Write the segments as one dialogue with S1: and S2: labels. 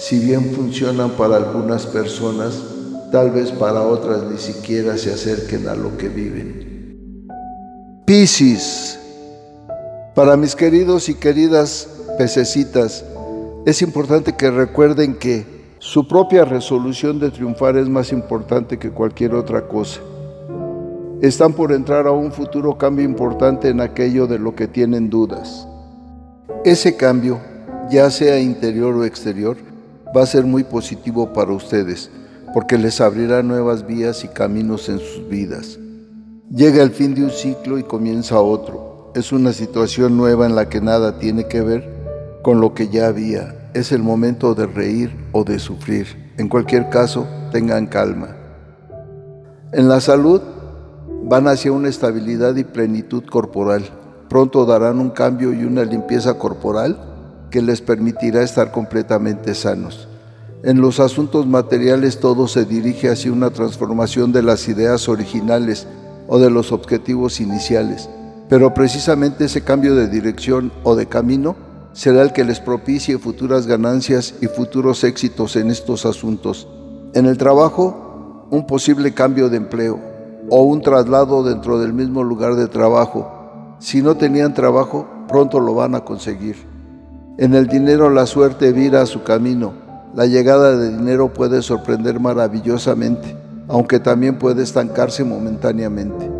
S1: si bien funcionan para algunas personas, tal vez para otras ni siquiera se acerquen a lo que viven. Piscis para mis queridos y queridas pececitas, es importante que recuerden que su propia resolución de triunfar es más importante que cualquier otra cosa. Están por entrar a un futuro cambio importante en aquello de lo que tienen dudas. Ese cambio, ya sea interior o exterior, va a ser muy positivo para ustedes, porque les abrirá nuevas vías y caminos en sus vidas. Llega el fin de un ciclo y comienza otro es una situación nueva en la que nada tiene que ver con lo que ya había. Es el momento de reír o de sufrir. En cualquier caso, tengan calma. En la salud, van hacia una estabilidad y plenitud corporal. Pronto darán un cambio y una limpieza corporal que les permitirá estar completamente sanos. En los asuntos materiales todo se dirige hacia una transformación de las ideas originales o de los objetivos iniciales pero precisamente ese cambio de dirección o de camino será el que les propicie futuras ganancias y futuros éxitos en estos asuntos. En el trabajo, un posible cambio de empleo o un traslado dentro del mismo lugar de trabajo. Si no tenían trabajo, pronto lo van a conseguir. En el dinero la suerte vira su camino. La llegada de dinero puede sorprender maravillosamente, aunque también puede estancarse momentáneamente.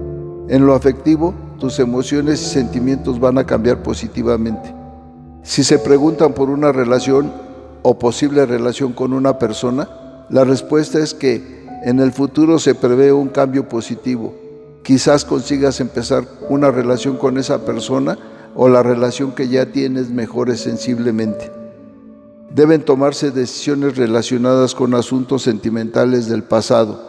S1: En lo afectivo, tus emociones y sentimientos van a cambiar positivamente. Si se preguntan por una relación o posible relación con una persona, la respuesta es que en el futuro se prevé un cambio positivo. Quizás consigas empezar una relación con esa persona o la relación que ya tienes mejore sensiblemente. Deben tomarse decisiones relacionadas con asuntos sentimentales del pasado.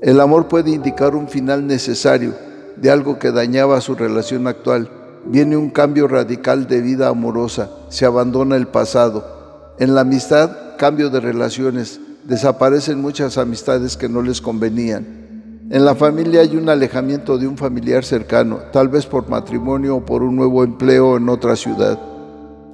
S1: El amor puede indicar un final necesario, de algo que dañaba su relación actual. Viene un cambio radical de vida amorosa, se abandona el pasado. En la amistad, cambio de relaciones, desaparecen muchas amistades que no les convenían. En la familia hay un alejamiento de un familiar cercano, tal vez por matrimonio o por un nuevo empleo en otra ciudad.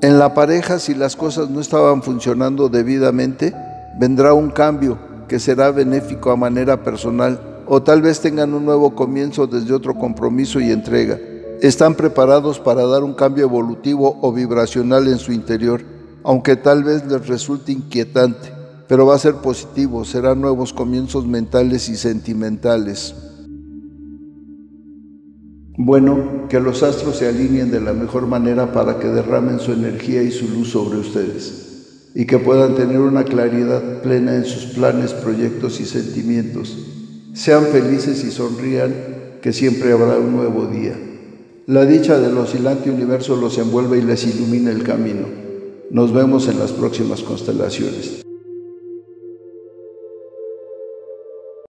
S1: En la pareja, si las cosas no estaban funcionando debidamente, vendrá un cambio que será benéfico a manera personal o tal vez tengan un nuevo comienzo desde otro compromiso y entrega. Están preparados para dar un cambio evolutivo o vibracional en su interior, aunque tal vez les resulte inquietante, pero va a ser positivo, serán nuevos comienzos mentales y sentimentales. Bueno, que los astros se alineen de la mejor manera para que derramen su energía y su luz sobre ustedes y que puedan tener una claridad plena en sus planes, proyectos y sentimientos sean felices y sonrían, que siempre habrá un nuevo día. La dicha del oscilante universo los envuelve y les ilumina el camino. Nos vemos en las próximas constelaciones.